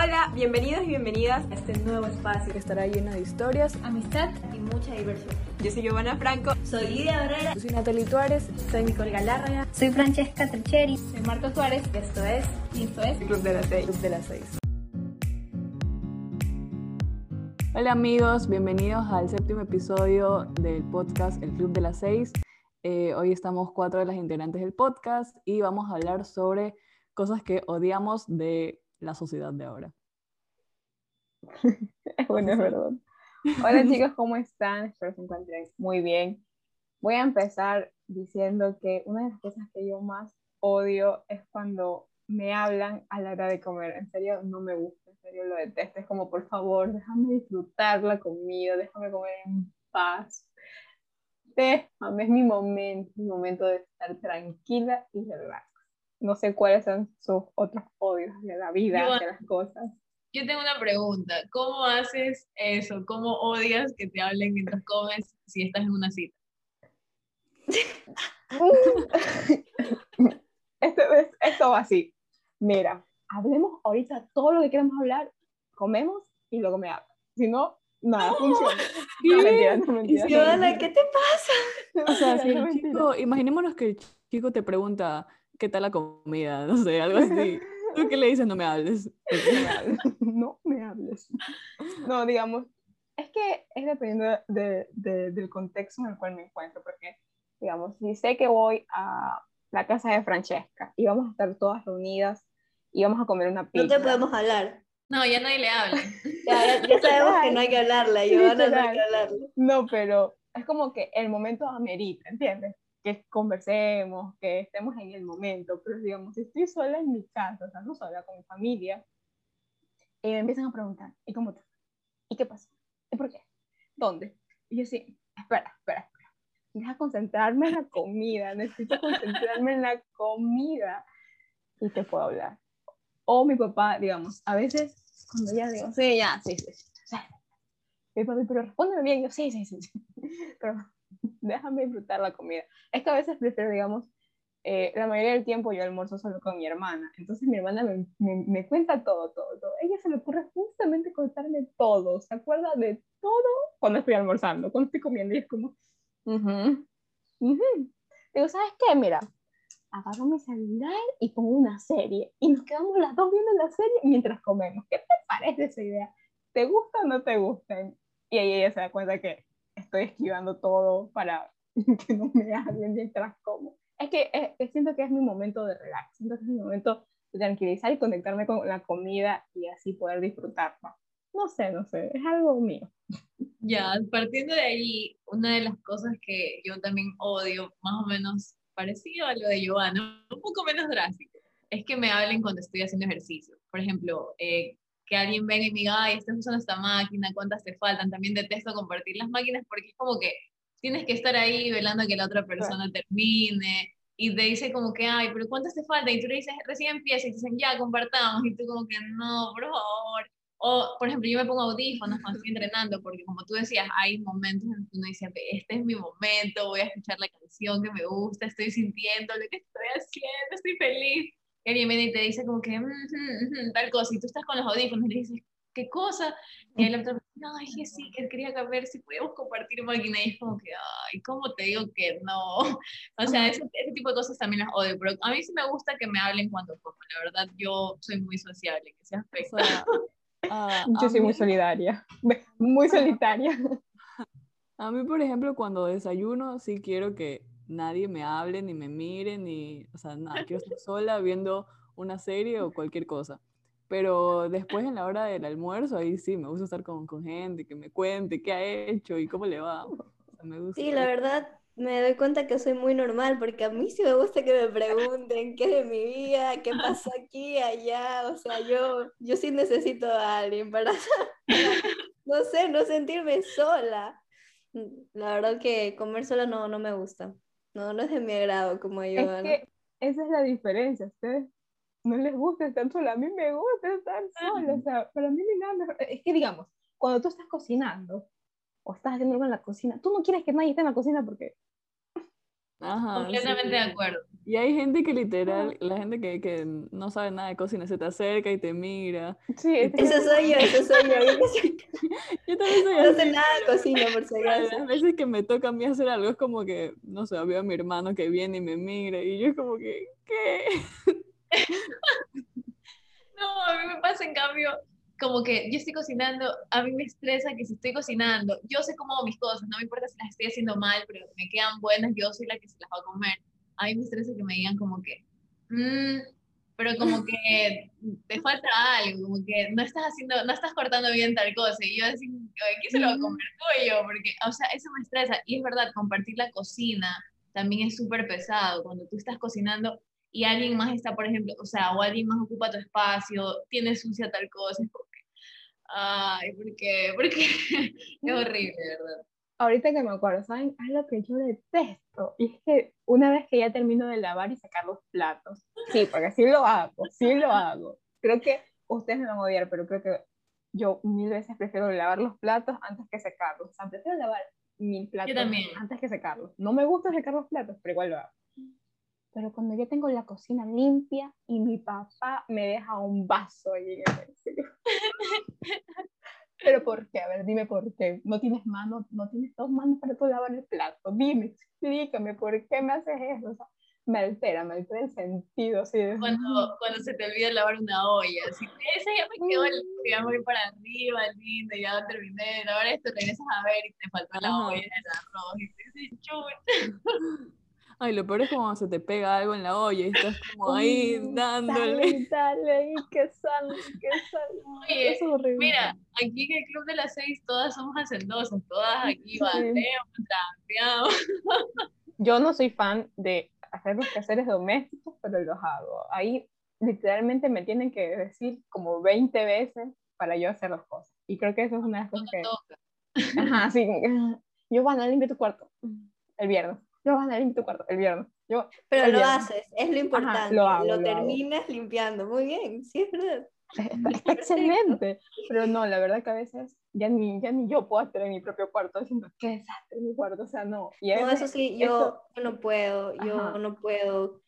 Hola, bienvenidos y bienvenidas a este nuevo espacio que estará lleno de historias, amistad y mucha diversión. Yo soy Giovanna Franco. Soy Lidia Herrera. Yo soy Natalie Tuárez. Soy Nicole Galárraga. Soy Francesca Tricheri. Soy Marta Suárez. Esto es... Y esto es... Club de las Seis. Club de las Seis. Hola amigos, bienvenidos al séptimo episodio del podcast El Club de las Seis. Eh, hoy estamos cuatro de las integrantes del podcast y vamos a hablar sobre cosas que odiamos de la sociedad de ahora. bueno, es verdad. Hola chicos, ¿cómo están? Espero se encuentren muy bien. Voy a empezar diciendo que una de las cosas que yo más odio es cuando me hablan a la hora de comer. En serio, no me gusta, en serio lo detesto. Es como, por favor, déjame disfrutar la comida, déjame comer en paz. Déjame, es mi momento, mi momento de estar tranquila y relax. No sé cuáles son sus otros odios de la vida, de las cosas. Yo tengo una pregunta. ¿Cómo haces eso? ¿Cómo odias que te hablen mientras comes si estás en una cita? esto, esto va así. Mira, hablemos ahorita todo lo que queramos hablar, comemos y luego me hablan. Si no, nada, funciona. No, mentira, no, mentira. ¿qué te pasa? O sea, si el chico, imaginémonos que el chico te pregunta, ¿qué tal la comida? No sé, algo así. ¿Tú qué le dices? No me hables. no me hables. No, digamos, es que es dependiendo de, de, del contexto en el cual me encuentro, porque, digamos, si sé que voy a la casa de Francesca y vamos a estar todas reunidas y vamos a comer una pizza. No te podemos hablar. No, ya nadie le habla. ya, ya, sabemos que no hay que hablarle, yo no hay que hablarle. No, pero es como que el momento amerita, ¿entiendes? Que conversemos, que estemos en el momento, pero digamos, si estoy sola en mi casa, o sea, no sola, con mi familia, y me empiezan a preguntar, ¿y cómo te ¿Y qué pasa? ¿Y por qué? ¿Dónde? Y yo sí, espera, espera, espera, deja concentrarme en la comida, necesito concentrarme en la comida y te puedo hablar. O mi papá, digamos, a veces cuando ya digo, sí, ya, sí, sí, sí. Mi papá, pero respóndeme bien, yo sí, sí, sí, sí. Pero déjame disfrutar la comida. Es que a veces prefiero, digamos, eh, la mayoría del tiempo yo almuerzo solo con mi hermana, entonces mi hermana me, me, cuenta todo, todo, todo. Ella se le ocurre justamente contarme todo, se acuerda de todo cuando estoy almorzando, cuando estoy comiendo y es como, uh digo, ¿sabes qué? Mira, agarro mi celular y pongo una serie y nos quedamos las dos viendo la serie mientras comemos. ¿Qué te parece esa idea? ¿Te gusta o no te gusta? Y ahí ella se da cuenta que estoy esquivando todo para que no me hablen mientras como. Es que es, siento que es mi momento de relax, siento que es mi momento de tranquilizar y conectarme con la comida y así poder disfrutarla. No sé, no sé, es algo mío. Ya, partiendo de ahí, una de las cosas que yo también odio, más o menos parecido a lo de Giovanna, un poco menos drástico, es que me hablen cuando estoy haciendo ejercicio. Por ejemplo, eh, que alguien venga y me diga, ay, estás usando esta máquina, ¿cuántas te faltan? También detesto compartir las máquinas porque es como que tienes que estar ahí velando a que la otra persona termine y te dice como que, ay, pero ¿cuántas te faltan? Y tú le dices, recién empieza y te dicen, ya, compartamos. Y tú como que, no, por favor. O, por ejemplo, yo me pongo audífonos cuando estoy entrenando, porque como tú decías, hay momentos en que uno dice, este es mi momento, voy a escuchar la canción que me gusta, estoy sintiendo lo que estoy haciendo, estoy feliz alguien viene y te dice como que tal cosa, y tú estás con los audífonos y le dices, ¿qué cosa? Y el otro no, ay, que sí, que quería ver si podíamos compartir máquina, y es como que, ay, ¿cómo te digo que no? O sea, ese, ese, tipo de cosas también las odio, pero a mí sí me gusta que me hablen cuando como, la verdad, yo soy muy sociable, que se afecta. yo soy muy solidaria, muy solitaria. A mí, por ejemplo, cuando desayuno, sí quiero que nadie me hable, ni me mire, ni, o sea, nada, quiero estar sola viendo una serie o cualquier cosa. Pero después en la hora del almuerzo, ahí sí, me gusta estar con, con gente, que me cuente qué ha hecho y cómo le va. me gusta. Sí, la verdad, me doy cuenta que soy muy normal, porque a mí sí me gusta que me pregunten qué es de mi vida, qué pasa aquí, allá, o sea, yo, yo sí necesito a alguien para, no sé, no sentirme sola. La verdad que comer sola no, no me gusta. No, no es de mi agrado como yo. Es que esa es la diferencia. Ustedes no les gusta estar sola. A mí me gusta estar sola. O sea, para mí no nada Es que, digamos, cuando tú estás cocinando o estás haciendo algo en la cocina, tú no quieres que nadie esté en la cocina porque Ajá, Completamente de acuerdo. Y hay gente que literal, la gente que, que no sabe nada de cocina, se te acerca y te mira. Sí, Eso soy yo, eso soy yo. Yo también soy no sé nada de cocina, por si A acaso. Las veces que me toca a mí hacer algo es como que, no sé, veo a mi hermano que viene y me mira y yo es como que, ¿qué? No, a mí me pasa en cambio, como que yo estoy cocinando, a mí me estresa que si estoy cocinando, yo sé cómo hago mis cosas, no me importa si las estoy haciendo mal, pero me quedan buenas, yo soy la que se las va a comer. A mí me estresa que me digan como que, "Mm", pero como que te falta algo, como que no estás haciendo, no estás cortando bien tal cosa, y yo así, "Oye, ¿quién se lo va a comer tú o yo? Porque, o sea, eso me estresa, y es verdad, compartir la cocina también es súper pesado, cuando tú estás cocinando y alguien más está, por ejemplo, o sea, o alguien más ocupa tu espacio, tiene sucia tal cosa, ay, ¿por qué? Porque es horrible, ¿verdad? Ahorita que me acuerdo, ¿saben? Es lo que yo detesto. Y es que una vez que ya termino de lavar y sacar los platos, sí, porque sí lo hago, sí lo hago. Creo que ustedes me van a odiar, pero creo que yo mil veces prefiero lavar los platos antes que secarlos. O sea, prefiero lavar mil platos también. antes que secarlos. No me gusta secar los platos, pero igual lo hago. Pero cuando yo tengo la cocina limpia y mi papá me deja un vaso ahí en el mesero. Pero ¿por qué? A ver, dime por qué. No tienes manos, no tienes dos manos para poder lavar el plato. Dime, explícame, ¿por qué me haces eso? O sea, me altera, me altera el sentido. Así de, Cuando, cuando se te olvida lavar una olla, así, ese ya me quedó, el, ya voy para arriba, lindo, ya terminé de lavar esto, regresas a ver y te faltó la olla del arroz, y te dices, chuta. Ay, lo peor es cuando se te pega algo en la olla y estás como ahí dándole. Dale, dale, y que sal, que sal. Oye, es horrible. Mira, aquí en el Club de las Seis todas somos hacendosas, todas aquí bateamos, trapeamos. Yo no soy fan de hacer los quehaceres domésticos, pero los hago. Ahí literalmente me tienen que decir como 20 veces para yo hacer las cosas. Y creo que eso es una de las cosas que... toca. Ajá, sí. Yo, van a limpiar tu cuarto el viernes. Yo, van a limpiar tu cuarto el viernes. Yo, Pero el lo viernes. haces, es lo importante. lo hago, lo terminas limpiando. Muy bien, sí, es verdad. Está, está excelente. Pero no, la verdad que a veces ya ni, ya ni yo puedo estar en mi propio cuarto diciendo, qué desastre mi cuarto. O sea, no. Y No, eso sí, yo, no puedo, yo Ajá. no puedo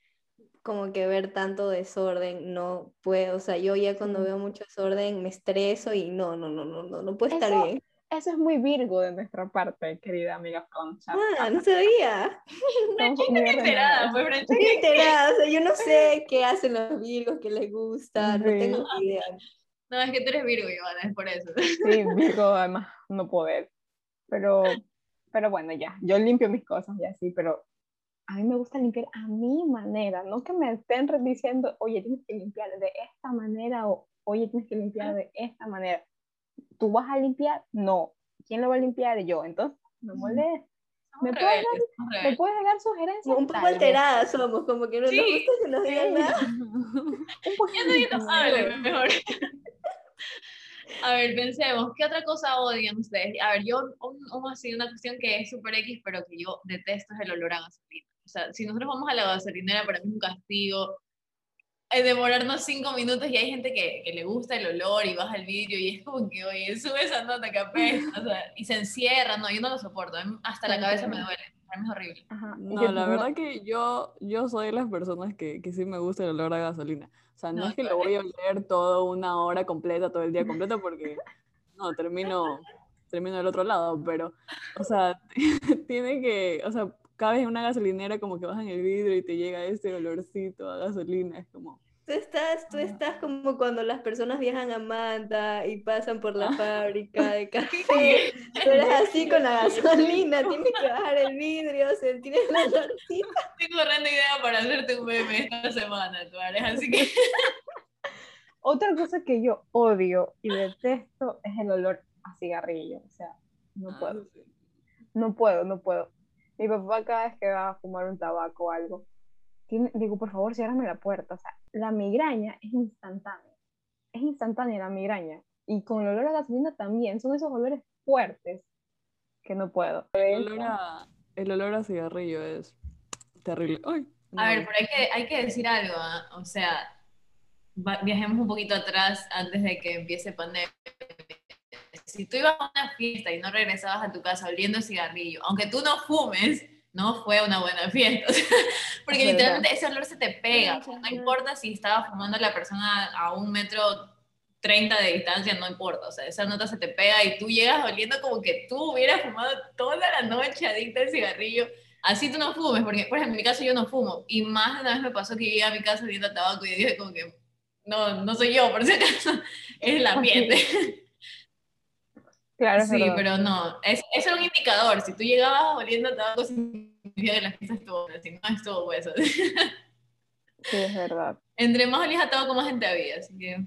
como que ver tanto desorden, no puedo, o sea, yo ya cuando veo mucho desorden me estreso y no, no, no, no, no, no puede estar Eso- bien. Eso es muy virgo de nuestra parte, querida amiga Concha. Ah, no sabía. Muy enterada, ordenadas. pues. Estoy enterada, o sea, yo no sé qué hacen los virgos, qué les gusta, no Sí. tengo ni idea. No, es que tú eres Virgo, Ivana, es por eso. Sí, Virgo, además, no poder. Pero, pero bueno, ya, yo limpio mis cosas y así, pero a mí me gusta limpiar a mi manera, no que me estén diciendo, oye, tienes que limpiar de esta manera o oye, tienes que limpiar de esta manera. ¿Tú vas a limpiar? No. ¿Quién lo va a limpiar? Yo. Entonces, no molestes. ¿Me puedes somos ¿Me puedes dar sugerencias? Un poco alteradas somos, como que no nos Sí, gusta que nos digan sí. nada. Un Ya nos ¿no? habla, mejor. A ver, pensemos, ¿qué otra cosa odian ustedes? A ver, yo, un, un- así, una cuestión que es súper X, pero que yo detesto es el olor a gasolina. O sea, si nosotros vamos a la gasolinera, para mí es un castigo. Es demorarnos cinco minutos y hay gente que, que le gusta el olor y baja el vidrio y es como que, oye, sube esa nota que apesta, o sea, y se encierra, no, yo no lo soporto, hasta la cabeza me duele, para mí es horrible. Ajá, No, la no- verdad que yo, yo soy de las personas que, que sí me gusta el olor a gasolina. O sea, no, No, es que lo voy a oler todo una hora completa, todo el día completo, porque no, termino, termino del otro lado, pero, o sea, tiene que, o sea, cada vez en una gasolinera como que bajan el vidrio y te llega ese olorcito a gasolina, es como, Tú estás, tú estás como cuando las personas viajan a Manta y pasan por la fábrica de café. Tú eres así con la gasolina, tienes que bajar el vidrio, sentir el olorcito. Tengo grande idea para hacerte un meme esta semana, tú Ares, así que Otra cosa que yo odio y detesto es el olor a cigarrillo. O sea, no ah, puedo. No puedo, no puedo. Mi papá cada vez que va a fumar un tabaco o algo, tiene- digo, por favor, ciérrame la puerta. O sea, la migraña es instantánea. Es instantánea la migraña. Y con el olor a gasolina también. Son esos olores fuertes que no puedo. El olor a, el olor a cigarrillo es terrible. Ay, A ver, pero hay que, hay que decir algo, ¿ah? o sea, va- viajemos un poquito atrás antes de que empiece pandemia. Si tú ibas a una fiesta y no regresabas a tu casa oliendo cigarrillo, aunque tú no fumes, no fue una buena fiesta. Porque Es verdad. literalmente ese olor se te pega. No importa si estaba fumando la persona a un metro 30 de distancia, no importa. O sea, esa nota se te pega y tú llegas oliendo como que tú hubieras fumado toda la noche adicta al cigarrillo. Así tú no fumes, porque por ejemplo en mi caso yo no fumo. Y más de una vez me pasó que llegué a mi casa oliendo a tabaco y dije como que no, no soy yo, por si acaso, es el ambiente. Claro, Sí, verdad. pero no, es, eso era un indicador. Si tú llegabas oliendo a tabaco, significa que la fiesta estuvo buena. Si no estuvo, pues. Sí, es verdad. Entre más olías a tabaco, más gente había. Así que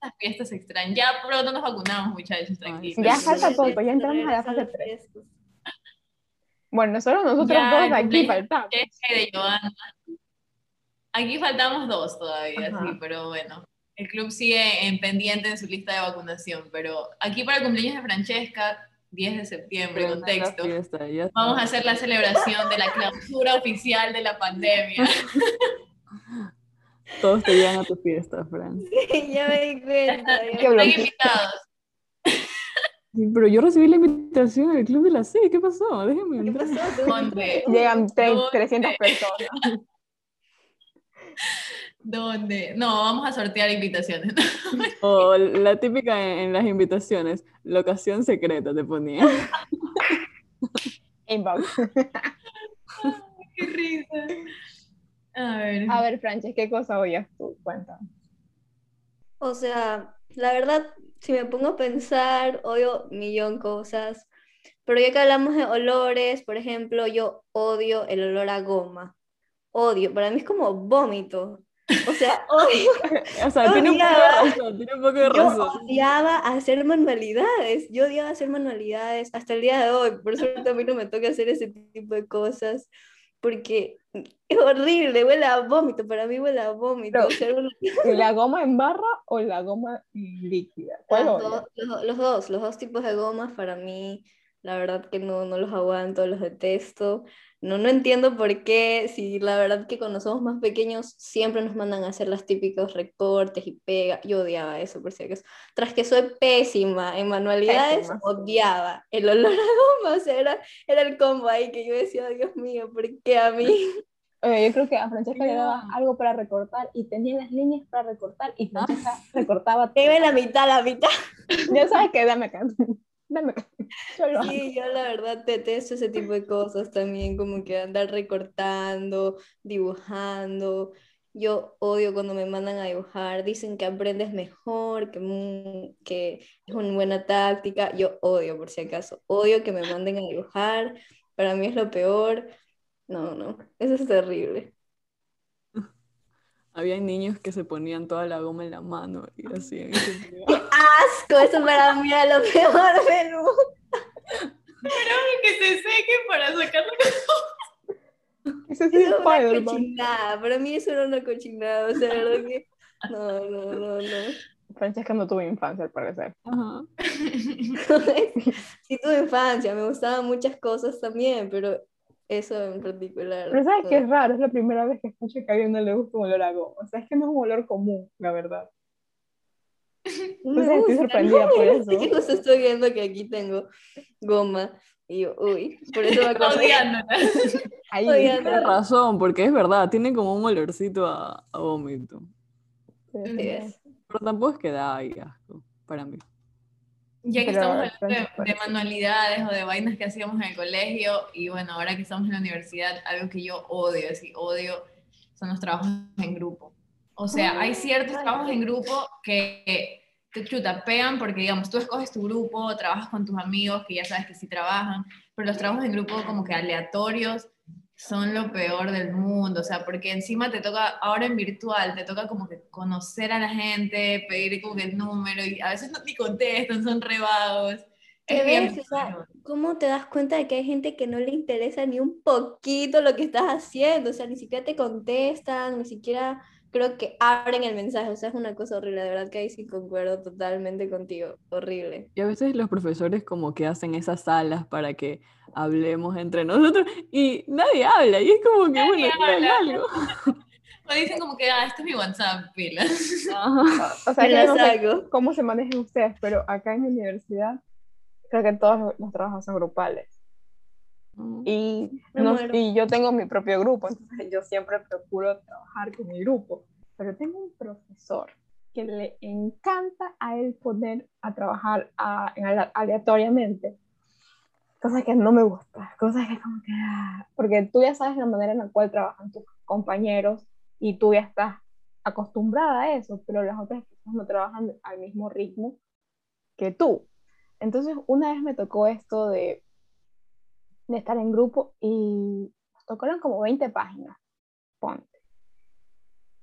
las fiestas se extrañan. Ya pronto nos vacunamos, muchachos, tranquilos. Ya falta poco, ya entramos a la fase tres. Bueno, solo nosotros Ya, dos aquí faltamos. De Joana. Aquí faltamos dos todavía, Ajá. sí, pero bueno. El club sigue en pendiente en su lista de vacunación, pero aquí para el cumpleaños de Francesca, 10 de septiembre, contexto. fiesta, Vamos a hacer la celebración de la clausura oficial de la pandemia. Todos te llevan a tu fiesta, Fran. ya me di cuenta. Están invitados. Sí, Pero yo recibí la invitación al club de la C, ¿qué pasó? Déjenme ¿Qué entrar. Llegan tre- ¿Dónde? 300 personas. ¿Dónde? No, vamos a sortear invitaciones. O la típica en, en las invitaciones, locación secreta te ponía. Inbox. Qué risa. A ver. A ver, Frances, ¿qué cosa oyes tú? Cuéntame. O sea, la verdad, si me pongo a pensar, odio millón cosas. Pero ya que hablamos de olores, por ejemplo, yo odio el olor a goma. Odio, para mí es como vómito. O sea, odio. O sea, Yo tiene un poco de odiaba- razón, tiene un poco de Yo razón. odiaba hacer manualidades. Yo odiaba hacer manualidades hasta el día de hoy. Por suerte a mí no me toca hacer ese tipo de cosas. Porque es horrible, huele a vómito. Para mí huele a vómito. ¿La goma en barra o la goma líquida? ¿Cuál los, los dos, los dos tipos de gomas para mí, la verdad que no, no los aguanto, los detesto. No, no entiendo por qué, si la verdad que cuando somos más pequeños siempre nos mandan a hacer los típicos recortes y pega. Yo odiaba eso, por si acaso. Tras que soy pésima en manualidades, Pésima. odiaba el olor a goma. O sea, era, era el combo ahí que yo decía, Dios mío, ¿por qué a mí? Oye, yo creo que a Francesca le daba No. algo para recortar y tenía las líneas para recortar y Francesca recortaba. Debe la mitad, la mitad. Ya sabes que dame acá. Dame. Yo. Sí, yo la verdad detesto ese tipo de cosas también, como que andar recortando, dibujando. Yo odio cuando me mandan a dibujar, dicen que aprendes mejor, que, que es una buena táctica. Yo odio, por si acaso, odio que me manden a dibujar, para mí es lo peor. No, no, eso es terrible. Había niños que se ponían toda la goma en la mano y así. ¡Qué asco! Eso para mí era lo peor del mundo. que se sequen para sacarlo. Eso es es una cochinada, para mí eso era una cochinada, o sea, la verdad que... No, no, no, no. Francesca no tuvo infancia, al parecer. Ajá. Sí tuve infancia, me gustaban muchas cosas también, pero eso en particular. Pero ¿sabes no. qué es raro? Es la primera vez que escucho que a alguien no le gusta un olor a goma. O sea, es que no es un olor común, la verdad. No O me estoy sorprendida no por eso. que justo estoy viendo que aquí tengo goma y yo, uy, por eso. Ahí. Oigan, Tienes razón, porque es verdad, tiene como un olorcito a, a vómito. Sí, es. Pero tampoco es que da ahí asco, para mí. Ya que Pero, estamos hablando de, de manualidades o de vainas que hacíamos en el colegio, y bueno, ahora que estamos en la universidad, algo que yo odio, así odio, son los trabajos en grupo. O sea, hay ciertos trabajos en grupo que te chuta, pegan porque, digamos, tú escoges tu grupo, trabajas con tus amigos que ya sabes que sí trabajan, pero los trabajos en grupo como que aleatorios son lo peor del mundo, o sea, porque encima te toca, ahora en virtual, te toca como que conocer a la gente, pedir como que el número, y a veces no te contestan, son re ¿Qué Es bien? O sea. ¿Cómo te das cuenta de que hay gente que no le interesa ni un poquito lo que estás haciendo? O sea, ni siquiera te contestan, ni siquiera creo que abren el mensaje. O sea, es una cosa horrible. De verdad que ahí sí concuerdo totalmente contigo. Horrible. Y a veces los profesores como que hacen esas salas para que hablemos entre nosotros y nadie habla. Y es como que, bueno, digan habla. algo. O dicen como que, ah, este es mi WhatsApp, pilas. Ajá. O sea, la no sé cómo se manejan ustedes, pero acá en la universidad creo que todos los trabajos son grupales. Mm. Y, no- y yo tengo mi propio grupo, entonces yo siempre procuro trabajar con mi grupo. Pero tengo un profesor que le encanta a él poner a trabajar a- ale- aleatoriamente. Cosas que no me gustan, cosas que como que... ah, Porque tú ya sabes la manera en la cual trabajan tus compañeros y tú ya estás acostumbrada a eso, pero las otras personas no trabajan al mismo ritmo que tú. Entonces, una vez me tocó esto de, de estar en grupo y nos tocaron como 20 páginas, ponte.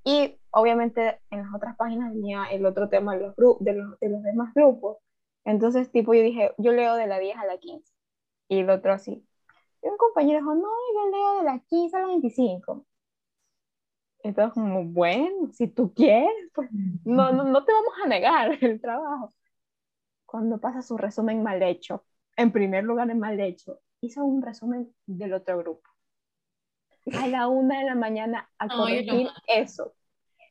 Y obviamente en las otras páginas venía el otro tema de los, de los, de los demás grupos. Entonces, tipo, yo dije, yo leo de la 10 a la 15. Y el otro así. Y un compañero dijo, no, yo leo de la 15 a la 25. Entonces, como, bueno, si tú quieres, pues no, no, no te vamos a negar el trabajo. Cuando pasa su resumen mal hecho, en primer lugar en mal hecho, hizo un resumen del otro grupo. A la una de la mañana a corregir eso.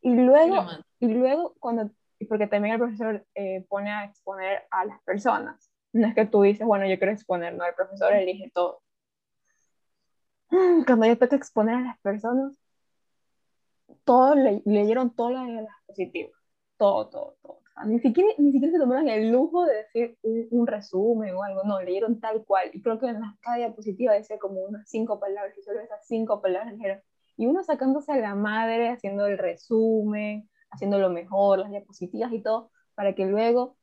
Y luego, y luego cuando, porque también el profesor eh, pone a exponer a las personas. No es que tú dices, bueno, yo quiero exponer, no, el profesor elige todo. Cuando yo toca exponer a las personas, todos le, leyeron de las positivas. Todo, todo, todo. Sea, ni, siquiera, ni siquiera se tomaron el lujo de decir un, un resumen o algo, no, leyeron tal cual. Y creo que en la, cada diapositiva decía como unas cinco palabras, y solo esas cinco palabras dijeron. Y uno sacándose a la madre, haciendo el resumen, haciendo lo mejor, las diapositivas y todo, para que luego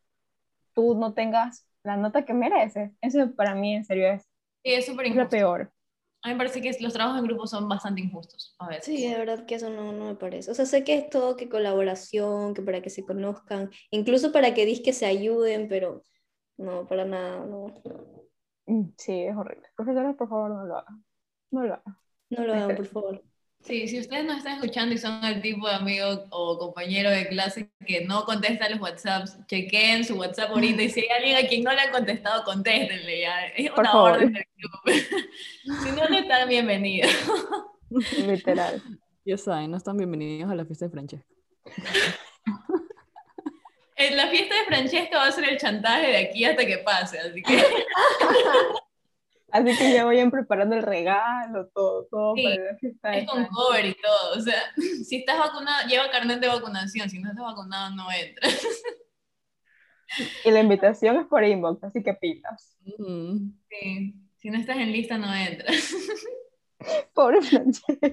tú no tengas la nota que mereces. Eso para mí en serio es, Sí, es súper es lo peor. A mí me parece que los trabajos en grupo son bastante injustos a veces. Sí, de verdad que eso no, no me parece. O sea, sé que es todo que colaboración, que para que se conozcan, incluso para que dis que se ayuden, pero no, para nada, no. Mm, Sí, es horrible. Profesores, por favor, no lo hagan. No lo hagan. No lo hagan, por favor. Sí, si ustedes nos están escuchando y son el tipo de amigo o compañero de clase que no contesta los WhatsApps, chequeen su WhatsApp ahorita y si hay alguien a quien no le han contestado, contéstenle ya. Es Por una favor. orden del club. si no, no están bienvenidos. Literal. Ya saben, no están bienvenidos a la fiesta de Francesca. En la fiesta de Francesca va a ser el chantaje de aquí hasta que pase, así que Así que ya vayan preparando el regalo, todo, todo Sí, para es con cover y todo. O sea, si estás vacunado, lleva carnet de vacunación. Si no estás vacunado, no entras. Y la invitación es por inbox, así que pilas. Sí, si no estás en lista, no entras. Pobre Francesca.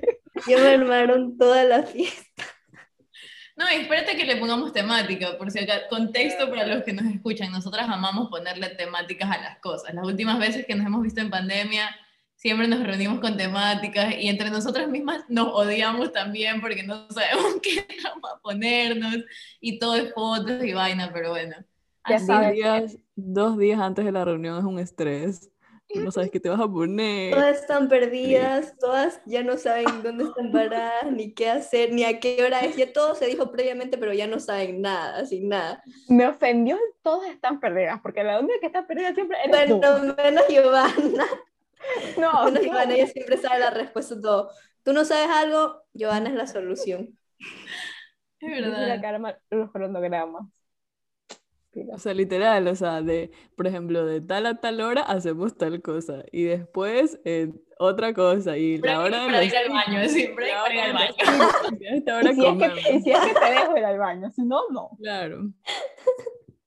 Ya me armaron toda la fiesta. No, espérate que le pongamos temática, por si acá, contexto para los que nos escuchan. Nosotras amamos ponerle temáticas a las cosas. Las últimas veces que nos hemos visto en pandemia, siempre nos reunimos con temáticas y entre nosotras mismas nos odiamos también porque no sabemos qué vamos a ponernos y todo es fotos y vaina, pero bueno. Ya Así Dos días, dos días antes de la reunión es un estrés. No sabes qué te vas a poner. Todas están perdidas, todas ya no saben dónde están paradas, ni qué hacer, ni a qué hora es. Ya todo se dijo previamente, pero ya no saben nada, sin nada. Me ofendió todas están perdidas, porque la única que está perdida siempre eres tú. Bueno, menos Giovanna. No, Menos no. Giovanna, ella siempre sabe la respuesta a todo. Tú no sabes algo, Giovanna es la solución. Es Dice la verdad. Karma, los cronogramas. O sea, literal, o sea, de, por ejemplo, de tal a tal hora hacemos tal cosa y después eh, otra cosa y la hora de para los ir al baño, sí, break la para ir al baño. y a esta hora Y si, es que, si es que te dejo ir al baño, si no, no. Claro.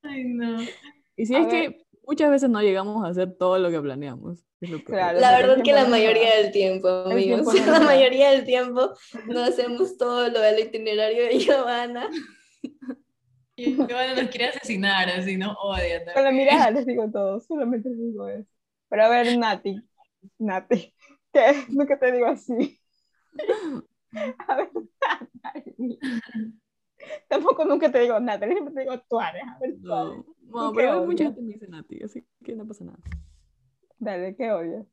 Ay, no. Y si A es ver. que muchas veces no llegamos a hacer todo lo que planeamos. es lo. Claro. La verdad que la mayoría del tiempo, amigos, tiempo no la mayoría del tiempo no hacemos todo lo del itinerario de Giovanna. Y Giovanna nos quiere asesinar, así nos odia. Con la mirada les digo todo, solamente les digo eso. Pero a ver, Nati, Nati, ¿qué? Nunca te digo así. A ver, Natalie. Tampoco nunca te digo Natalie, siempre te digo Tuares. A ver, Tuares. No, no, pero mucha gente me dice Nati, así que no pasa nada. Dale, ¿qué odias?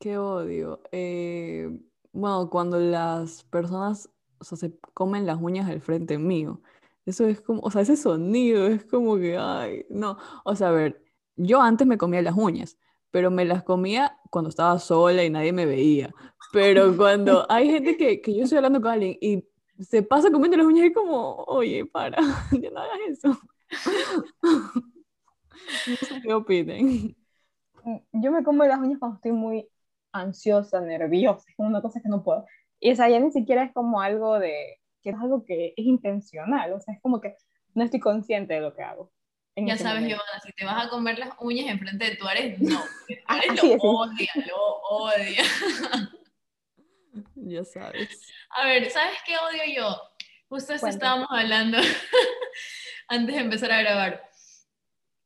Qué odio. Eh, bueno, cuando las personas, o sea, se comen las uñas al frente mío. Eso es como, o sea, ese sonido es como que, ay, no. O sea, a ver, yo antes me comía las uñas, pero me las comía cuando estaba sola y nadie me veía. Pero cuando hay gente que, que yo estoy hablando con alguien y se pasa comiendo las uñas, es como, oye, para, ya no hagas eso. No sé qué opinen. yo me como las uñas cuando estoy muy ansiosa, nerviosa, es como una cosa que no puedo. Y esa ya ni siquiera es como algo de, que es algo que es intencional, o sea, es como que no estoy consciente de lo que hago. en Ya sabes, momento. Giovanna, si te vas a comer las uñas enfrente de tu Ares, no. Ares Así lo odia, lo odia. Ya sabes. A ver, ¿sabes qué odio yo? Justo estábamos hablando antes de empezar a grabar.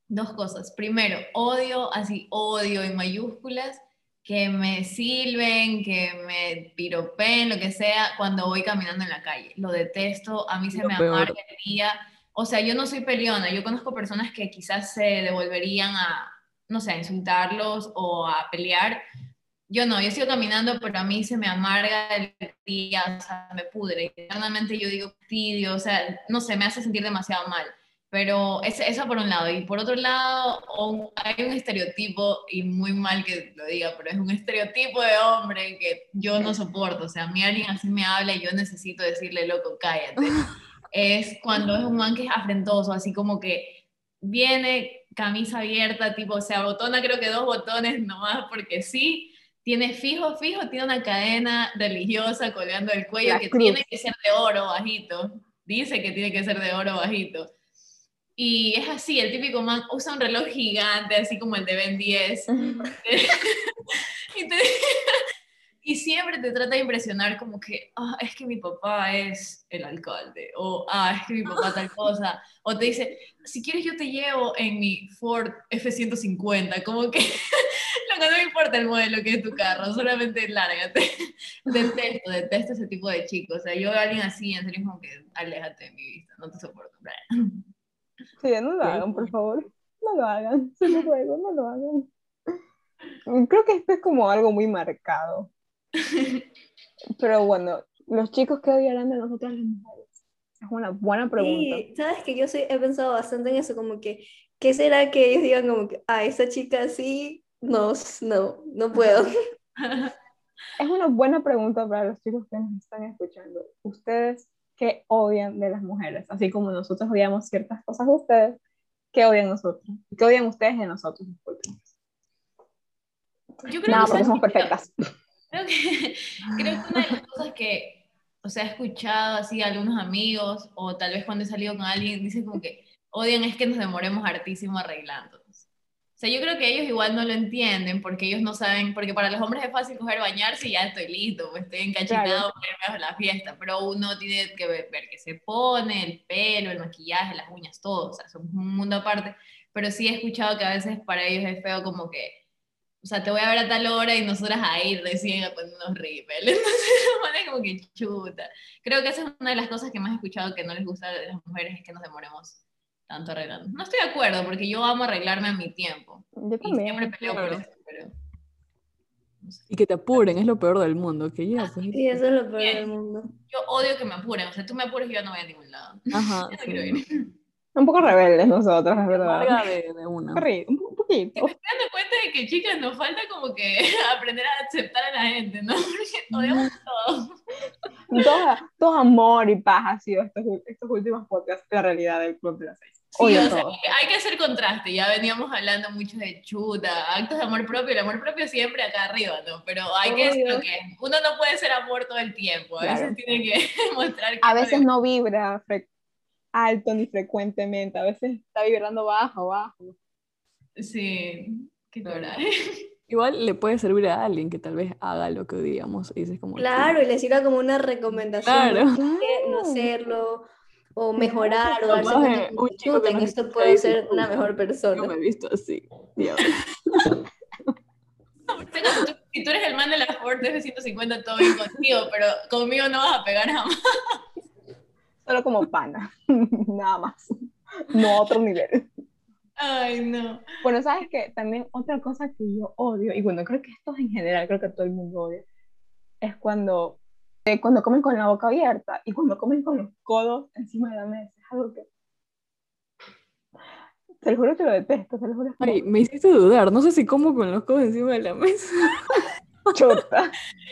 Dos cosas. Primero, odio, así odio en mayúsculas, que me silben, que me piropeen, lo que sea, cuando voy caminando en la calle. Lo detesto, a mí se Lo me peor. amarga el día. O sea, yo no soy peleona, yo conozco personas que quizás se devolverían a, no sé, a insultarlos o a pelear. Yo no, yo sigo caminando, pero a mí se me amarga el día, o sea, me pudre. Internamente yo digo fastidio, o sea, no sé, me hace sentir demasiado mal. Pero es, eso por un lado. Y por otro lado, hay un estereotipo, y muy mal que lo diga, pero es un estereotipo de hombre que yo no soporto. O sea, a mí alguien así me habla y yo necesito decirle, loco, cállate. Es cuando es un man que es afrentoso, así como que viene camisa abierta, tipo, se abotona creo que dos botones nomás porque sí, tiene fijo, fijo, tiene una cadena religiosa colgando del cuello La que cruz. tiene que ser de oro bajito, dice que tiene que ser de oro bajito. Y es así, el típico man usa un reloj gigante, así como el de Ben 10. y, te- y siempre te trata de impresionar como que, ah, es que mi papá es el alcalde, o ah, es que mi papá tal cosa, o te dice, si quieres yo te llevo en mi Ford F-150, como que, lo que no me importa el modelo que es tu carro, solamente lárgate. detesto, detesto ese tipo de chicos, o sea, yo a alguien así, en serio, como que, aléjate de mi vista, no te soporto. Sí, no lo hagan, por favor. No lo hagan. Se lo ruego, no lo hagan. Creo que esto es como algo muy marcado. Pero bueno, los chicos que odiarán de nosotras las mujeres. Es una buena pregunta. Sí, sabes que yo sí he pensado bastante en eso, como que, ¿qué será que ellos digan como que, ah, esa chica sí, no, no, no puedo? Es una buena pregunta para los chicos que nos están escuchando. ¿Ustedes qué odian de las mujeres? Así como nosotros odiamos ciertas cosas de ustedes, ¿qué odian nosotros? ¿Qué odian ustedes de nosotros? Yo creo Nada, que porque ¿sabes somos perfectas. Creo que, creo que una de las cosas que, o sea, he escuchado así a algunos amigos, o tal vez cuando he salido con alguien, dicen como que odian es que nos demoremos hartísimo arreglándonos. Sea, yo creo que ellos igual no lo entienden, porque ellos no saben, porque para los hombres es fácil coger bañarse y ya estoy listo, pues estoy encachinado para irme a la fiesta, pero uno tiene que ver, ver qué se pone, el pelo, el maquillaje, las uñas, todo, o sea, son un mundo aparte, pero sí he escuchado que a veces para ellos es feo como que o sea, te voy a ver a tal hora y nosotras ahí recién a ponernos ripel. Entonces se pone como que chuta. Creo que esa es una de las cosas que más he escuchado que no les gusta de las mujeres, es que nos demoremos tanto arreglando. No estoy de acuerdo, porque yo amo arreglarme a mi tiempo. Yo Y siempre también. peleo por eso, pero... Y que te apuren, es lo peor del mundo. Que ya, pues. Y eso es lo peor del mundo. Yo odio que me apuren. O sea, tú me apures y yo no voy a ningún lado. Ajá. Sí. quiero ir. Un poco rebeldes nosotros, es verdad. De, de una. Un poquito. Me estoy dando cuenta de que, chicas, nos falta como que aprender a aceptar a la gente, ¿no? Porque odiamos todo. Todo, todo amor y paz ha sido estos, estos últimos podcasts, la realidad del Club de las Seis. Sí, o sea, todo. hay que hacer contraste, ya veníamos hablando mucho de chuta, actos de amor propio, el amor propio siempre acá arriba, ¿no? Pero hay que decir lo que. Uno no puede ser amor todo el tiempo, a Claro. veces tiene que mostrar que... A veces no vibra alto ni frecuentemente, a veces está vibrando bajo, bajo. Sí, qué coraje. Igual le puede servir a alguien que tal vez haga lo que digamos y dices como Claro, y les sirva como una recomendación Claro. de no hacerlo, o mejorar, o darse cuenta un que, chico que "Chuta, en nos esto dice, ser una "Uy, mejor yo persona. me he visto así. Dios. Si tú eres el man de la Ford F-150, todo bien contigo, pero conmigo no vas a pegar jamás. Solo como pana, nada más. No a otro nivel. Ay, no. Bueno, sabes que también otra cosa que yo odio, y bueno, creo que esto en general, creo que todo el mundo odia, es cuando, eh, cuando comen con la boca abierta y cuando comen con los codos encima de la mesa. Es algo que. Te lo juro que lo detesto, te lo juro. es Ay, me hiciste dudar. No sé si como con los codos encima de la mesa. chota.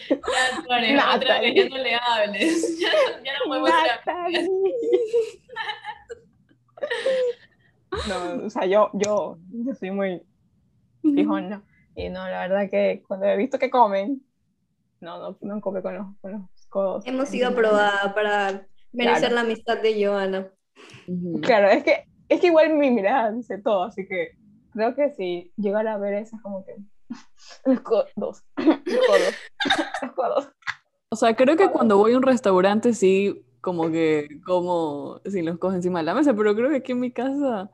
Ya, Suárez, otra Natalie. vez ya no le hables. Ya, ya no podemos. No, o sea, yo, yo, yo soy muy fijona. Y no, la verdad que cuando he visto que comen, no, no, no come con los, con los codos. Hemos sido aprobadas para merecer Claro. la amistad de Joana. Claro, es que, es que igual mi mirada dice todo, así que creo que si llegara a ver eso es como que los codos, los codos, los codos. O sea, creo que cuando voy a un restaurante sí, como que como sin los codos encima de la mesa, pero creo que aquí en mi casa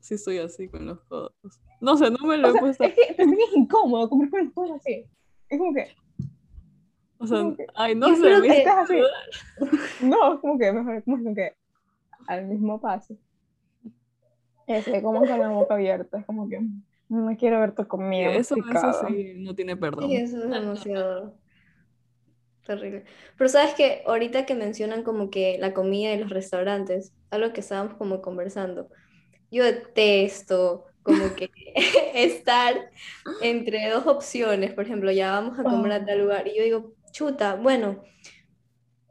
sí estoy así con los codos. No sé, no me lo O he sea, puesto. es que también es incómodo comer con los codos así. Es como que, O sea, que- ay, no sé, me que- estás así. No, es como que mejor como que al mismo paso. Ese, como con la boca abierta, es como que no quiero ver tu comida. eso, eso sí, no tiene perdón. Sí, eso es demasiado terrible. Pero sabes que ahorita que mencionan como que la comida y los restaurantes, algo que estábamos como conversando, yo detesto como que estar entre dos opciones, por ejemplo, ya vamos a comer a tal lugar y yo digo, chuta, bueno,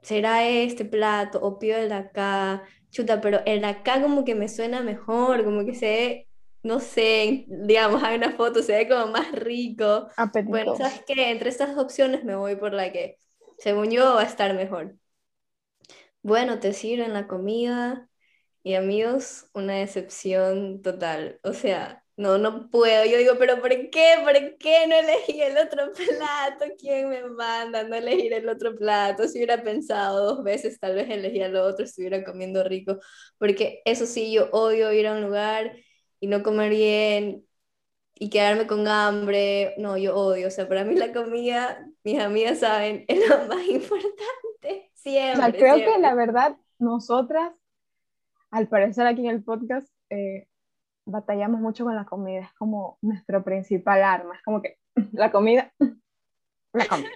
será este plato o pido el de acá, chuta, pero el de acá como que me suena mejor, como que se ve, no sé, digamos, hay una foto, se ve como más rico. Apetitoso. Bueno, ¿sabes qué? Entre estas opciones me voy por la que, según yo, va a estar mejor. Bueno, te sirven la comida y amigos, una decepción total. O sea, no, no puedo. Yo digo, pero ¿por qué? ¿Por qué no elegí el otro plato? ¿Quién me manda no elegir el otro plato? Si hubiera pensado dos veces, tal vez elegía lo otro, estuviera comiendo rico. Porque eso sí, yo odio ir a un lugar y no comer bien y quedarme con hambre. No, yo odio. O sea, para mí la comida, mis amigas saben, es lo más importante. O sea, Siempre. creo que siempre. la verdad, nosotras, al parecer aquí en el podcast, eh, batallamos mucho con la comida. Es como nuestro principal arma. Es como que la comida, la comida.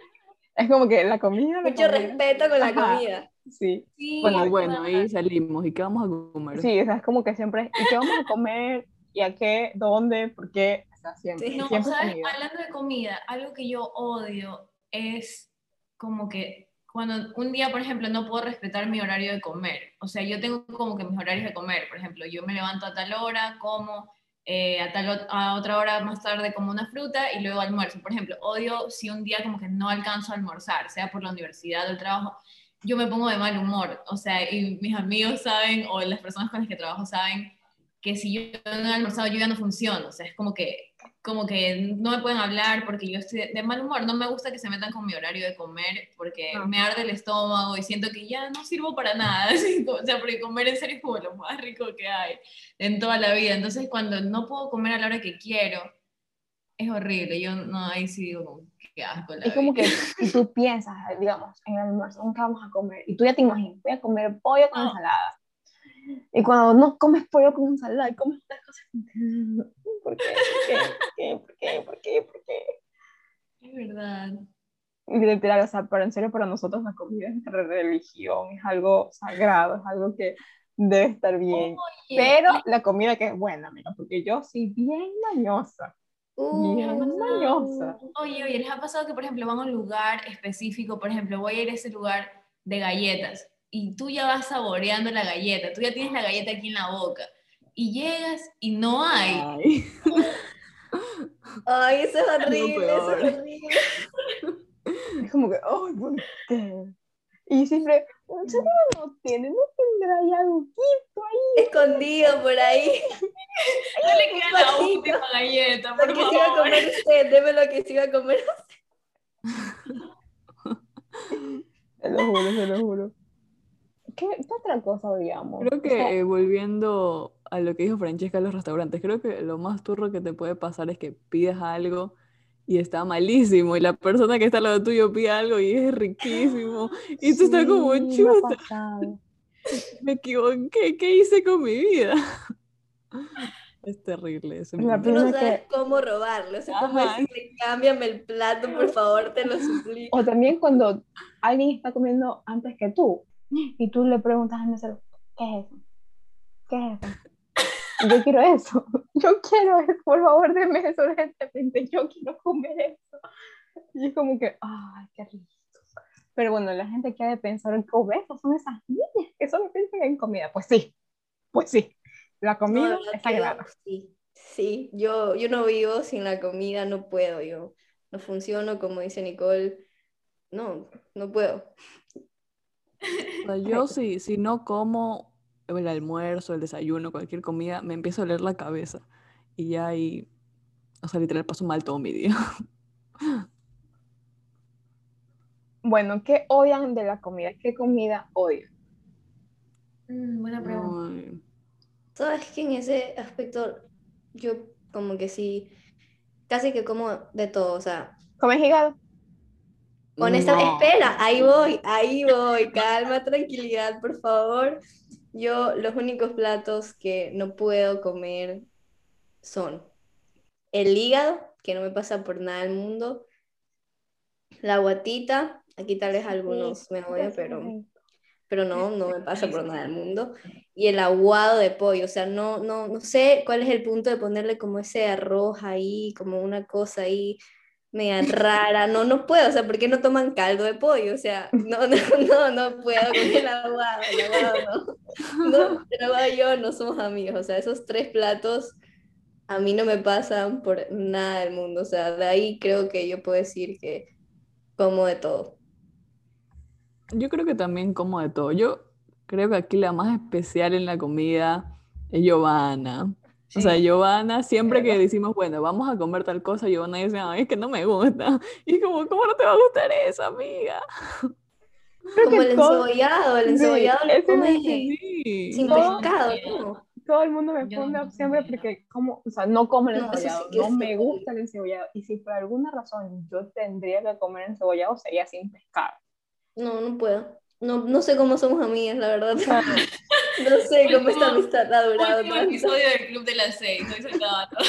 Es como que la comida, la Mucho comida. respeto con la Ajá. comida. Sí, Sí, Bueno, bueno, ahí salimos. ¿Y qué vamos a comer? sí, o sea, es como que siempre, ¿y qué vamos a comer? ¿Y a qué? ¿Dónde? ¿Por qué? Sea, siempre, Sí. No. Hablando de comida, algo que yo odio es como que cuando un día, por ejemplo, no puedo respetar mi horario de comer. O sea, yo tengo como que mis horarios de comer. Por ejemplo, yo me levanto a tal hora, como eh, a, tal, a otra hora más tarde como una fruta y luego almuerzo. Por ejemplo, odio si un día como que no alcanzo a almorzar, sea por la universidad o el trabajo, yo me pongo de mal humor. O sea, y mis amigos saben, o las personas con las que trabajo saben, que si yo no he almorzado, yo ya no funciono. O sea, es como que, como que no me pueden hablar porque yo estoy de, mal humor. No me gusta que se metan con mi horario de comer porque Ah. me arde el estómago y siento que ya no sirvo para nada. así, o sea, porque comer en serio es como lo más rico que hay en toda la vida. Entonces, cuando no puedo comer a la hora que quiero, es horrible. Yo no, ahí sí digo, como, qué asco. La Es como vida. que si tú piensas, digamos, en el almuerzo, ¿qué vamos a comer? Y tú ya te imaginas, voy a comer pollo con No. ensalada. Y cuando no comes pollo con ensalada y comes otras cosas, ¿por qué? ¿Por qué? ¿Por qué? ¿Por qué? ¿Por qué? Es verdad. Y literal, o sea, pero en serio, para nosotros la comida es nuestra religión, es algo sagrado, es algo que debe estar bien. Oye, Pero la comida que es buena, mira, porque yo soy bien mañosa. Bien Uh, mañosa. Oye, oye, ¿les ha pasado que, por ejemplo, van a un lugar específico, por ejemplo, voy a ir a ese lugar de galletas y tú ya vas saboreando la galleta, tú ya tienes la galleta aquí en la boca y llegas y no hay. Ay. Ay, eso es horrible, eso es horrible. Es como que, ay, ¿por qué? Y siempre, ¿seguro no tiene? ¿No tendrá ahí algo ahí? Escondido por ahí. No le queda la última galleta, Lo por que se iba a favor. comer usted, deme lo que se iba a comer. Te lo juro, te lo juro. ¿Qué, qué otra cosa digamos? Creo O sea, que eh, volviendo a lo que dijo Francesca de los restaurantes, creo que lo más turro que te puede pasar es que pidas algo y está malísimo y la persona que está al lado tuyo pide algo y es riquísimo y tú estás como chuta, me equivoqué, ¿qué hice con mi vida? Es terrible momento. Tú no sabes que- cómo robarlo. O sea, cómo Ajá. decirle, cámbiame el plato, por favor, te lo suplico. O también cuando alguien está comiendo antes que tú y tú le preguntas al mesero, ¿qué es eso? ¿Qué es eso? Yo quiero eso, yo quiero eso, por favor, deme eso urgentemente, yo quiero comer eso. Y es como que, ay, qué rico. Pero bueno, la gente que ha de pensar que obesas son esas niñas que solo piensan en comida. Pues sí, pues sí, la comida la verdad es que yo- sagrada. sí, Sí, yo, yo no vivo sin la comida, no puedo, yo no funciono, como dice Nicole, no, no puedo. Yo si, si no como el almuerzo, el desayuno, cualquier comida, me empieza a oler la cabeza. Y ya ahí, o sea, literal paso mal todo mi día. Bueno, ¿qué odian de la comida? ¿Qué comida odian? Mm, buena pregunta. Ay, Sabes que en ese aspecto yo como que sí, casi que como de todo, o sea, ¿Comes hígado? Honesta, no. espera, ahí voy, ahí voy, calma, tranquilidad, por favor. Yo los únicos platos que no puedo comer son el hígado, que no me pasa por nada del mundo, la guatita, aquí tal vez algunos me odian, pero, pero no, no me pasa por nada del mundo, y el aguado de pollo, o sea, no, no, no sé cuál es el punto de ponerle como ese arroz ahí, como una cosa ahí media rara, no, no puedo, o sea, ¿por qué no toman caldo de pollo? O sea, no, no, no, no puedo con el aguado, el aguado no. No, el aguado y yo no somos amigos, o sea, esos tres platos a mí no me pasan por nada del mundo, o sea, de ahí creo que yo puedo decir que como de todo. Yo creo que también como de todo. Yo creo que aquí la más especial en la comida es Giovanna. O sea, Giovanna, siempre que decimos, bueno, vamos a comer tal cosa, Giovanna dice, ay, es que no me gusta. Y como, ¿cómo no te va a gustar eso, amiga? Creo Como el encebollado, el Sí, encebollado lo ese come es Sí. sin todo- pescado, ¿no? todo el mundo me pone no siempre porque como, o sea, no como el sí encebollado, que no es me gusta el encebollado y si por alguna razón yo tendría que comer encebollado sería sin pescado. No, no puedo. No, no sé cómo somos amigas, la verdad. No sé cómo esta amistad ha durado Último episodio del Club de las Seis, acaba todo.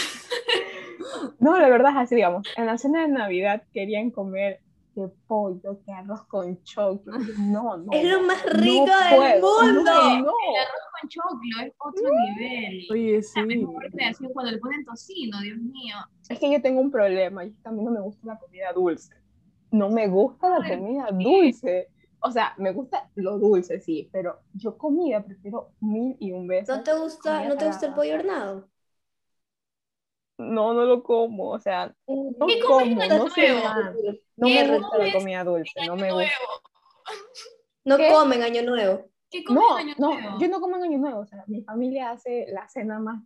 No, la verdad es así, digamos, en la cena de Navidad querían comer que pollo, que arroz con choclo. No, no. Es lo más no rico del puedo, mundo. No, no. Con choclo es otro nivel. Oye, sí. La mejor creación cuando le ponen tocino, Dios mío. Es que yo tengo un problema y es que a mí no me gusta la comida dulce. No me gusta la comida dulce. O sea, me gusta lo dulce, sí, pero yo comida prefiero mil y un veces. ¿No te gusta, no te gusta el pollo hornado? No, no lo como, o sea, no ¿Qué como, no sé, nada. no ¿Qué me gusta la comida dulce, no me gusta. No ¿Qué? comen año nuevo. ¿Qué comes No, en Año no, Nuevo? yo no como en Año Nuevo, o sea, mi familia hace la cena más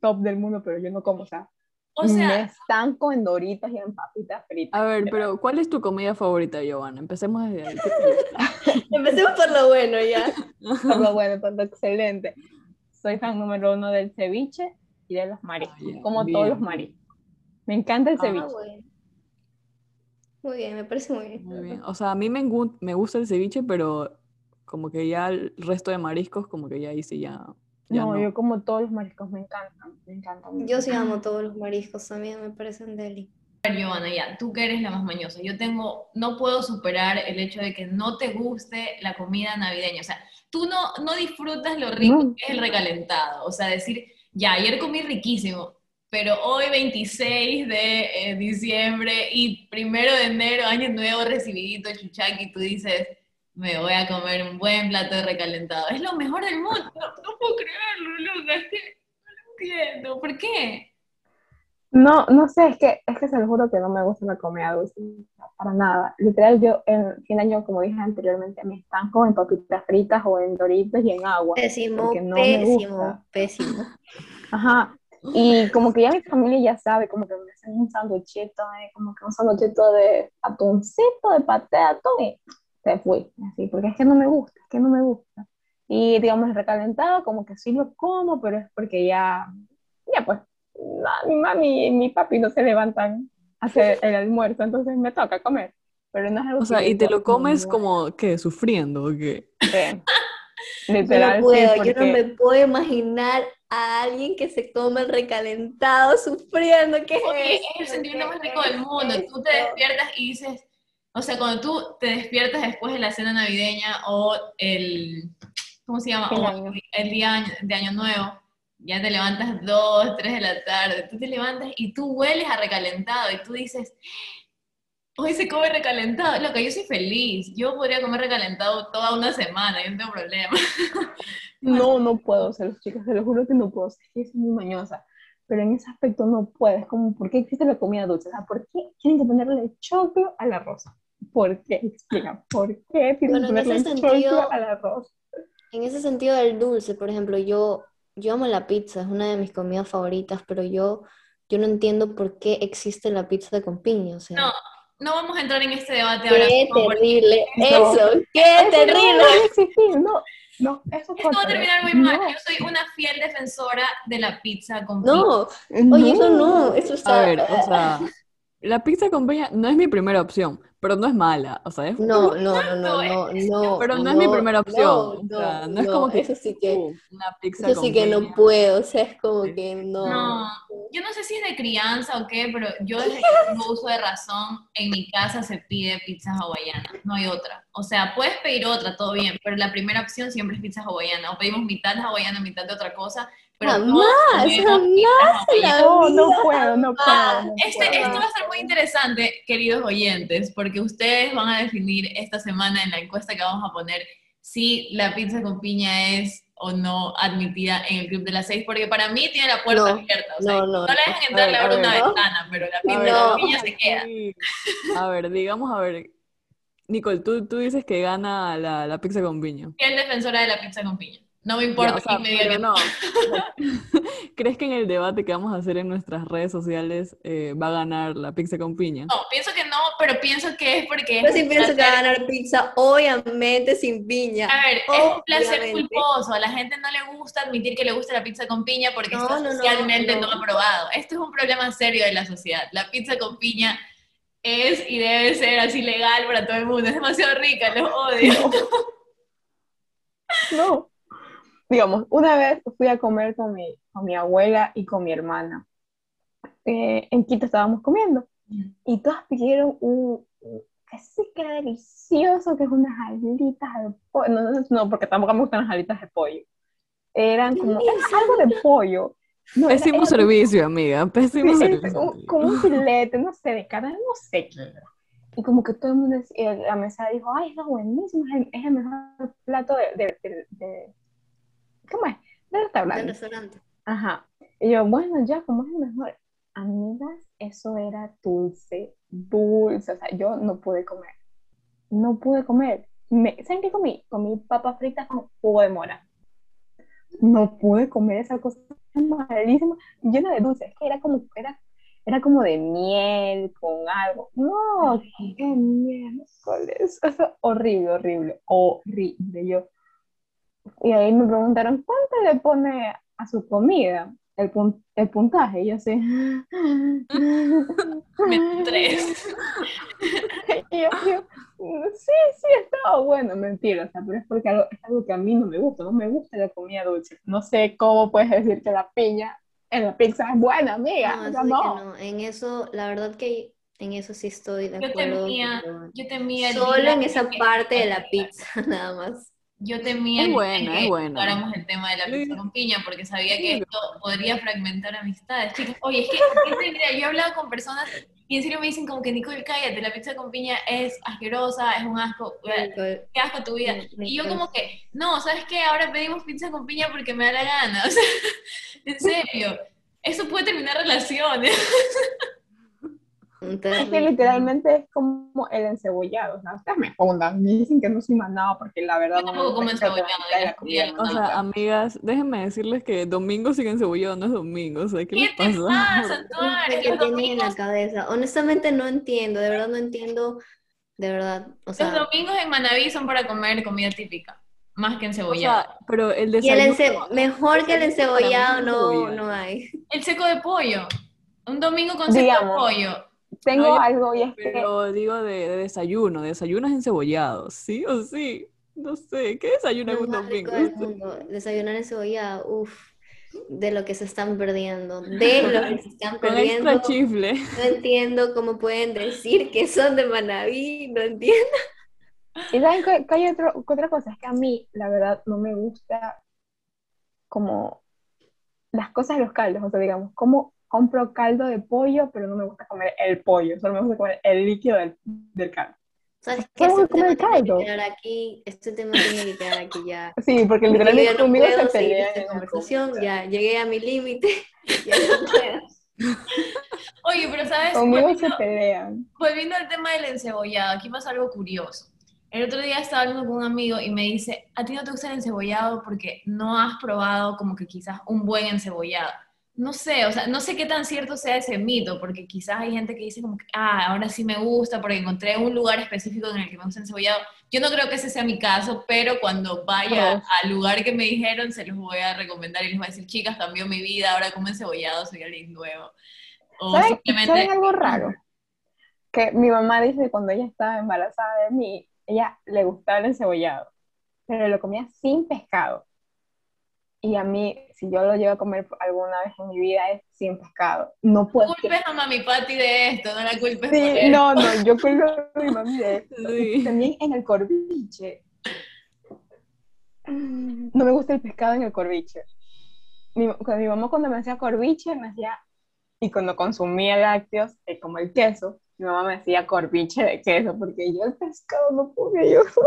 top del mundo, pero yo no como, o sea, O me sea, estanco en doritos y en papitas fritas. A ver, pero ¿cuál es tu comida favorita, Giovanna? Empecemos desde ahí. Empecemos por lo bueno ya. Por lo bueno, por lo excelente. Soy fan número uno del ceviche y de los mariscos, Ah, como bien. todos los mariscos. Me encanta el Ah, ceviche. bueno. Muy bien, me parece muy bien. Muy bien. O sea, a mí me, me gusta el ceviche, pero como que ya el resto de mariscos, como que ya ya, ya no, no. yo como todos los mariscos, me encantan, me encantan. Yo sí amo todos los mariscos, también me parecen deli. A Giovanna, ya, tú que eres la más mañosa, yo tengo, no puedo superar el hecho de que no te guste la comida navideña, o sea, tú no, no disfrutas lo rico No. que es el recalentado, o sea, decir, ya, ayer comí riquísimo, pero hoy 26 de eh, diciembre y primero de enero, año nuevo, recibidito, chuchaqui, tú dices, me voy a comer un buen plato de recalentado, es lo mejor del mundo, no, no puedo creerlo, loca, es que no lo entiendo, ¿por qué? No, no sé, es que, es que se lo juro que no me gusta la comida dulce, para nada. Literal, yo en fin de año, como dije anteriormente, me estanco en papitas fritas o en doritos y en agua. Pésimo, no pésimo, pésimo. Ajá. Y como que ya mi familia ya sabe, como que me hacen un sanduchito, eh, como que un sanduchito de atuncito, de paté de atún, y se fui, así, porque es que no me gusta, es que no me gusta. Y digamos, el recalentado, como que sí lo como, pero es porque ya, ya pues, na- mi mami y mi papi no se levantan a hacer el almuerzo, entonces me toca comer. Pero no es algo O que sea, y te lo comes "No, como, ¿qué? ¿Sufriendo o qué? sí". Yo no Literal, sí, puedo, yo no porque- me puedo imaginar a alguien que se come el recalentado sufriendo. ¿Qué es es el sentimiento más ¿Qué rico del mundo. Tú te despiertas y dices, o sea, cuando tú te despiertas después de la cena navideña o el, ¿cómo se llama? O año. el día de Año Nuevo, ya te levantas dos, tres de la tarde, tú te levantas y tú hueles a recalentado y tú dices, hoy se come recalentado. Loca, yo soy feliz. Yo podría comer recalentado toda una semana, yo no tengo problema. No, no puedo ser los chicos, te lo juro que no puedo, es muy mañosa. pero en ese aspecto no puedes, como, ¿por qué existe la comida dulce? O sea, ¿por qué tienen que ponerle choclo al arroz? ¿Por qué? Explica, ¿por qué Bueno, en ese sentido- al arroz? En ese sentido del dulce, por ejemplo, yo, yo amo la pizza, es una de mis comidas favoritas, pero yo, yo no entiendo por qué existe la pizza con piña, o sea, No, no vamos a entrar en este debate ahora. qué terrible, No. eso, qué Eso terrible. No no, no, eso Esto va a terminar muy mal. no, Yo soy una fiel defensora de la pizza con piña. No, oye, eso no, eso está... A ver, o sea, la pizza con piña no es mi primera opción, pero no es mala. O sea, es No, no, no, no, no, no. Pero no es mi primera opción, o sea, no es como que- Eso sí que, uh, una pizza eso con sí que no piña. puedo, o sea, es como que no. No, yo no sé si es de crianza o qué, pero yo desde que tengo uso de razón, en mi casa se pide pizza hawaiana, no hay otra. O sea, puedes pedir otra, todo bien, pero la primera opción siempre es pizza hawaiana. O pedimos mitad hawaiana, mitad de otra cosa, pero Jamás, jamás la no, no puedo, no puedo. no Este, puedo. esto va a ser muy interesante, queridos oyentes, porque ustedes van a definir esta semana en la encuesta que vamos a poner si la pizza con piña es o no admitida en el Club de las Seis, porque para mí tiene la puerta No, abierta. O sea, no, no, no, la dejan entrar, A le abren una ver. ventana, pero la pizza ver, con no. piña se queda. A ver, digamos, a ver. Nicole, tú, tú dices que gana la, la pizza con piña. Fiel defensora de la pizza con piña. No me Ya, importa o sea, quién me diga pero que no. ¿Crees que en el debate que vamos a hacer en nuestras redes sociales eh, va a ganar la pizza con piña? No, pienso que no, pero pienso que es porque Yo sí pienso que va a ganar pizza, obviamente sin piña. A ver, es un placer culposo. A la gente no le gusta admitir que le gusta la pizza con piña porque No, está no, socialmente no, no. aprobado. Esto es un problema serio de la sociedad. La pizza con piña es y debe ser así legal para todo el mundo. Es demasiado rica, los odio. No. Digamos, una vez fui a comer con mi, con mi abuela y con mi hermana. Eh, en Quito estábamos comiendo y todas pidieron un, un- que era delicioso, que es unas alitas de pollo. No, no, no, porque tampoco me gustan las alitas de pollo. Eran como era algo de pollo. No, era- Pésimo era- servicio, amiga. Pésimo Sí, servicio. un- como un filete, no sé, de carne, no sé qué era. Y como que todo el mundo, la mesa dijo, ay, está buenísimo, es el, es el mejor plato de, de, de- de- ¿cómo es? De Del restaurante. restaurante. Ajá. Y yo, bueno, ya, como es el mejor. Amigas, eso era dulce, dulce, o sea, yo no pude comer. No pude comer. Me, ¿Saben qué comí? Comí papas fritas con jugo de mora. No pude comer esa cosa malísima, llena de dulce. Es que era como, era, era como de miel con algo. No, qué miércoles. O sea, horrible, horrible, horrible. Yo. Y ahí me preguntaron, ¿cuánto le pone a su comida? El, pun- el puntaje. Y yo así. Me tres. Y yo, yo, sí, sí, estaba bueno, mentira, o sea, pero es porque algo, es algo que a mí no me gusta, no me gusta la comida dulce. No sé cómo puedes decir que la piña en la pizza es buena, amiga. No, o sea, sí que no. no. En eso, la verdad que en eso sí estoy de Yo acuerdo. temía, pero yo temía el Solo en esa parte de la pizza, nada más. Yo temía Es es que tocáramos el tema de la pizza con piña, porque sabía que esto podría fragmentar amistades. Chicos, oye, es que, es yo he hablado con personas y en serio me dicen como que, Nicole, cállate, la pizza con piña es asquerosa, es un asco, Nicole, qué asco tu vida. Ni- Y yo Nicole. como que, no, ¿sabes qué? Ahora pedimos pizza con piña porque me da la gana. O sea, en serio, eso puede terminar relaciones. Es que literalmente es como el encebollado. O sea, ustedes me me dicen que no soy manado porque la verdad no me tampoco como encebollado, no O sea, amigas, déjenme decirles que domingo sin encebollado no es domingo. O sea, ¿qué, ¿Qué les pasa? No qué tienen en la cabeza. Honestamente no entiendo, de verdad no entiendo, de verdad. O los domingos en Manaví son para comer comida típica, más que O encebollado. sea, pero el y el desayuno... ence- mejor que el desayuno encebollado no, no hay. El seco de pollo. Un domingo con seco de pollo. Tengo No, algo y es que Pero digo de, de desayuno, desayunos encebollados, ¿sí o sí? No sé, ¿qué Lo un domingo? rico del mundo, desayunar encebollado, uff, de lo que se están perdiendo, de lo que se están perdiendo. extra chifle. No entiendo cómo pueden decir que son de Manaví, no entiendo. Y saben que, que hay otro, que otra cosa, es que a mí, la verdad, no me gusta como las cosas de los caldos, o sea, digamos, como compro caldo de pollo, pero no me gusta comer el pollo, solo me gusta comer el líquido del, del caldo. ¿Sabes qué? Este tema tiene caldo. que quedar aquí, este tema tiene que quedar aquí ya. Sí, porque literalmente no conmigo se esta en el conversación, ya llegué a mi límite, ya no puedo. Oye, pero sabes, Conmigo se pelean. volviendo al tema del encebollado, aquí pasa algo curioso. El otro día estaba hablando con un amigo y me dice, a ti no te gusta el encebollado porque no has probado como que quizás un buen encebollado. No sé, o sea, no sé qué tan cierto sea ese mito, porque quizás hay gente que dice como que, ah, ahora sí me gusta porque encontré un lugar específico en el que me gusta el encebollado. Yo no creo que ese sea mi caso, pero cuando vaya al lugar que me dijeron, se los voy a recomendar y les voy a decir, chicas, cambió mi vida, ahora como encebollado, soy alguien nuevo. O ¿Saben, simplemente... ¿saben algo raro? Que mi mamá dice que cuando ella estaba embarazada de mí, ella le gustaba el encebollado, pero lo comía sin pescado. Y a mí, si yo lo llevo a comer alguna vez en mi vida, es sin pescado. No puedo. culpes a mami Patti de esto, no la culpes Sí, no, no, yo culpo a mi mami de esto. Y Sí. También en el corviche. No me gusta el pescado en el corviche. Mi, con mi mamá cuando me hacía corviche, me hacía, y cuando consumía lácteos, eh, como el queso, mi mamá me hacía corviche de queso, porque yo el pescado no podía yo. Eso,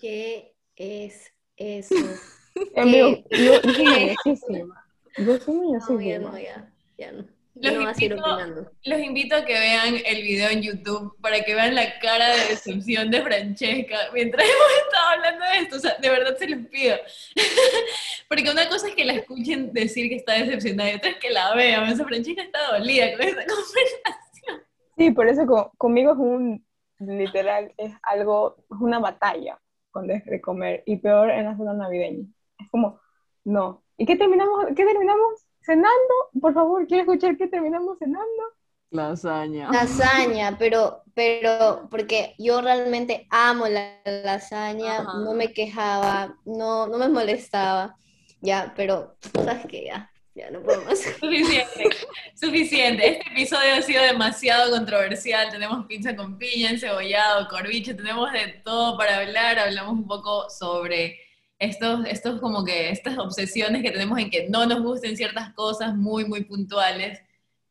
¿Qué es eso? Amigo, yo, yo soy ¿Qué? mañosísima. Yo soy No, ya mañosísima. no, ya, ya no. Los no invito- opinando. Los invito a que vean el video en YouTube para que vean la cara de decepción de Francesca mientras hemos estado hablando de esto. O sea, de verdad se los pido. Porque una cosa es que la escuchen decir que está decepcionada y otra es que la vean. O sea, Francesca está dolida con esta conversación. Sí, por eso co- conmigo es un, literal, es algo, es una batalla cuando es de comer, y peor en la zona navideña. Es como, no. ¿Y qué terminamos, qué terminamos cenando? Por favor, quiero escuchar qué terminamos cenando. Lasaña. Lasaña, pero, pero, porque yo realmente amo la lasaña, Ajá. no me quejaba, no, no me molestaba, ya, pero, sabes que ya, ya no puedo más. Suficiente, suficiente. Este episodio ha sido demasiado controversial. Tenemos pizza con piña, encebollado, corviche, tenemos de todo para hablar. Hablamos un poco sobre estos, estos como que estas obsesiones que tenemos en que no nos gusten ciertas cosas muy, muy puntuales.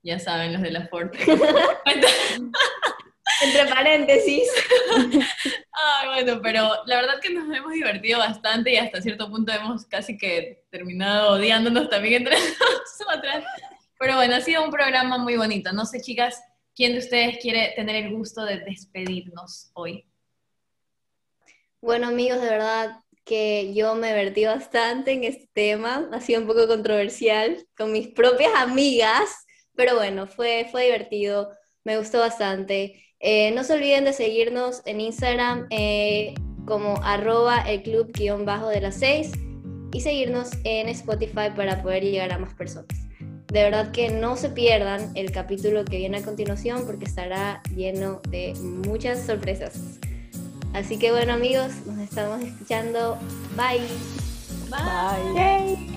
Ya saben, los de la Forte. Entre paréntesis. Ay, bueno, pero la verdad que nos hemos divertido bastante y hasta cierto punto hemos casi que terminado odiándonos también entre nosotras. Pero bueno, ha sido un programa muy bonito. No sé, chicas, ¿quién de ustedes quiere tener el gusto de despedirnos hoy? Bueno, amigos, de verdad que yo me divertí bastante en este tema, ha sido un poco controversial con mis propias amigas, pero bueno, fue, fue divertido, me gustó bastante. Eh, no se olviden de seguirnos en Instagram eh, como arroba el club guion bajo de las 6 y seguirnos en Spotify para poder llegar a más personas. De verdad que no se pierdan el capítulo que viene a continuación porque estará lleno de muchas sorpresas. Así que bueno amigos, nos estamos escuchando. Bye. Bye. Yay.